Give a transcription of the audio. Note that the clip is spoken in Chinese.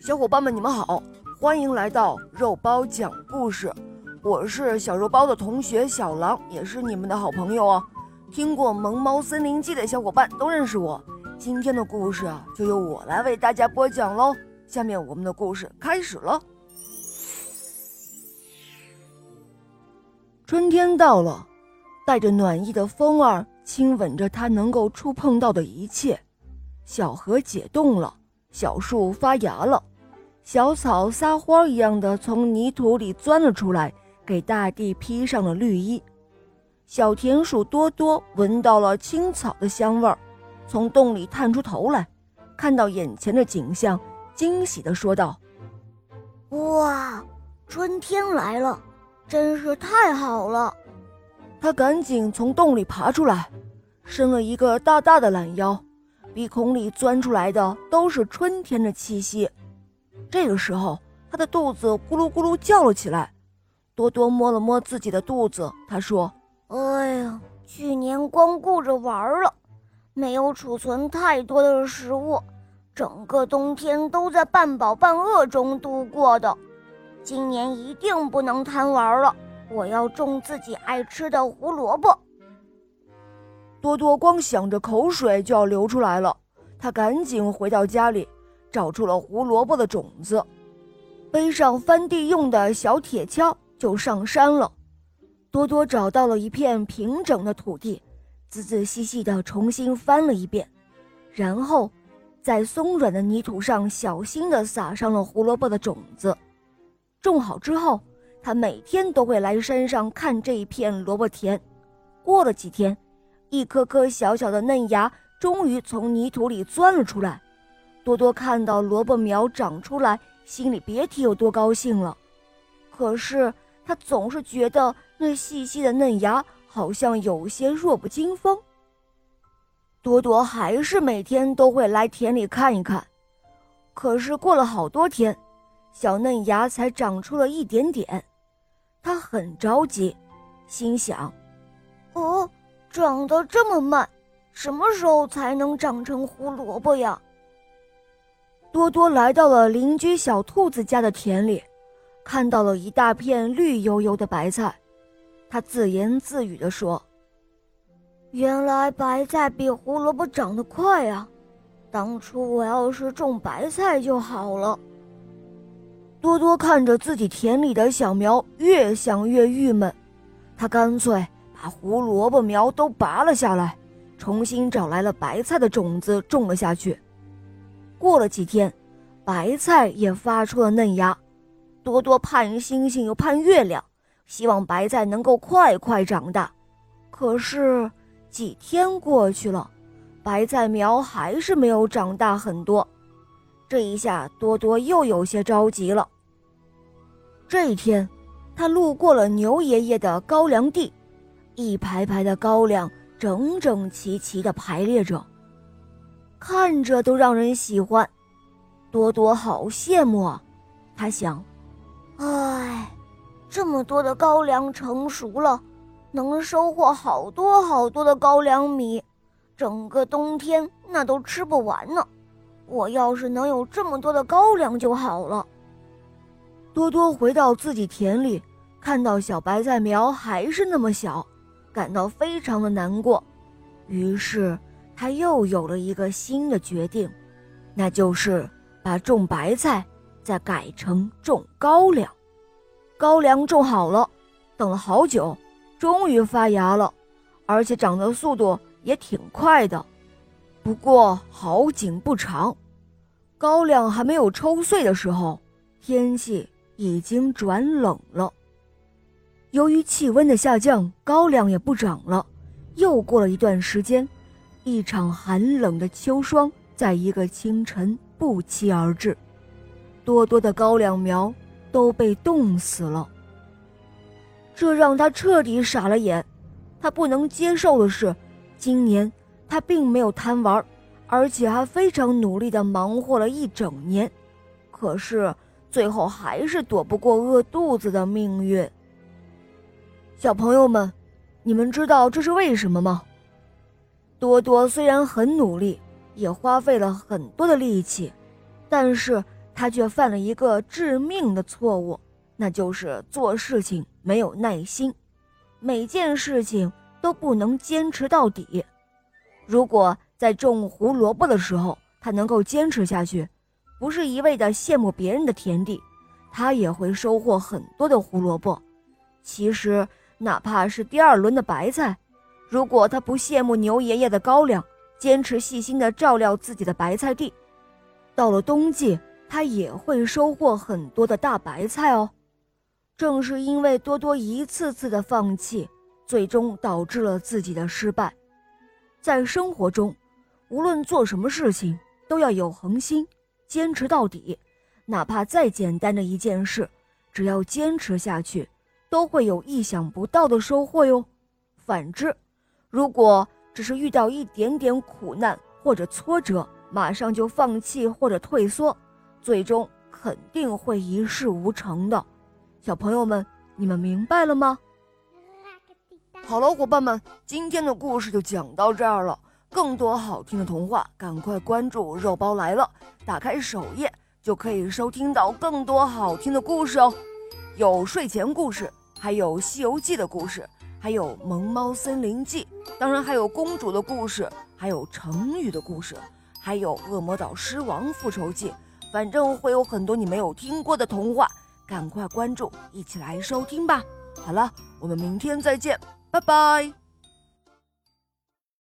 小伙伴们，你们好，欢迎来到肉包讲故事。我是小肉包的同学小狼，也是你们的好朋友哦。听过《萌猫森林记》的小伙伴都认识我。今天的故事啊，就由我来为大家播讲喽。下面我们的故事开始了。春天到了，带着暖意的风儿亲吻着它能够触碰到的一切。小河解冻了，小树发芽了。小草撒欢一样的从泥土里钻了出来，给大地披上了绿衣。小田鼠多多闻到了青草的香味儿，从洞里探出头来，看到眼前的景象，惊喜地说道：“哇，春天来了，真是太好了！”他赶紧从洞里爬出来，伸了一个大大的懒腰，鼻孔里钻出来的都是春天的气息。这个时候，他的肚子咕噜咕噜叫了起来。多多摸了摸自己的肚子，他说：“哎呀，去年光顾着玩了，没有储存太多的食物，整个冬天都在半饱半饿中度过的。今年一定不能贪玩了，我要种自己爱吃的胡萝卜。”多多光想着，口水就要流出来了。他赶紧回到家里。找出了胡萝卜的种子，背上翻地用的小铁锹，就上山了。多多找到了一片平整的土地，仔仔细细地重新翻了一遍，然后在松软的泥土上小心地撒上了胡萝卜的种子。种好之后，他每天都会来山上看这一片萝卜田。过了几天，一颗颗小小的嫩芽终于从泥土里钻了出来。多多看到萝卜苗长出来，心里别提有多高兴了。可是他总是觉得那细细的嫩芽好像有些弱不禁风。多多还是每天都会来田里看一看。可是过了好多天，小嫩芽才长出了一点点，他很着急，心想：“哦，长得这么慢，什么时候才能长成胡萝卜呀？”多多来到了邻居小兔子家的田里，看到了一大片绿油油的白菜，他自言自语地说：“原来白菜比胡萝卜长得快啊！当初我要是种白菜就好了。”多多看着自己田里的小苗，越想越郁闷，他干脆把胡萝卜苗都拔了下来，重新找来了白菜的种子种了下去。过了几天，白菜也发出了嫩芽。多多盼星星又盼月亮，希望白菜能够快快长大。可是几天过去了，白菜苗还是没有长大很多。这一下，多多又有些着急了。这一天，他路过了牛爷爷的高粱地，一排排的高粱整整齐齐地排列着。看着都让人喜欢，多多好羡慕啊！他想，唉，这么多的高粱成熟了，能收获好多好多的高粱米，整个冬天那都吃不完呢。我要是能有这么多的高粱就好了。多多回到自己田里，看到小白菜苗还是那么小，感到非常的难过，于是。他又有了一个新的决定，那就是把种白菜再改成种高粱。高粱种好了，等了好久，终于发芽了，而且长的速度也挺快的。不过好景不长，高粱还没有抽穗的时候，天气已经转冷了。由于气温的下降，高粱也不长了。又过了一段时间。一场寒冷的秋霜在一个清晨不期而至，多多的高粱苗都被冻死了。这让他彻底傻了眼。他不能接受的是，今年他并没有贪玩，而且还非常努力地忙活了一整年，可是最后还是躲不过饿肚子的命运。小朋友们，你们知道这是为什么吗？多多虽然很努力，也花费了很多的力气，但是他却犯了一个致命的错误，那就是做事情没有耐心，每件事情都不能坚持到底。如果在种胡萝卜的时候，他能够坚持下去，不是一味的羡慕别人的田地，他也会收获很多的胡萝卜。其实，哪怕是第二轮的白菜，如果他不羡慕牛爷爷的高粱，坚持细心的照料自己的白菜地，到了冬季，他也会收获很多的大白菜哦。正是因为多多一次次的放弃，最终导致了自己的失败。在生活中，无论做什么事情，都要有恒心，坚持到底。哪怕再简单的一件事，只要坚持下去。都会有意想不到的收获哟。反之，如果只是遇到一点点苦难或者挫折，马上就放弃或者退缩，最终肯定会一事无成的。小朋友们，你们明白了吗？好了，伙伴们，今天的故事就讲到这儿了。更多好听的童话，赶快关注“肉包来了”，打开首页就可以收听到更多好听的故事哦。有睡前故事，还有《西游记》的故事，还有《萌猫森林记》，当然还有公主的故事，还有成语的故事，还有《恶魔岛狮王复仇记》。反正会有很多你没有听过的童话，赶快关注，一起来收听吧。好了，我们明天再见，拜拜。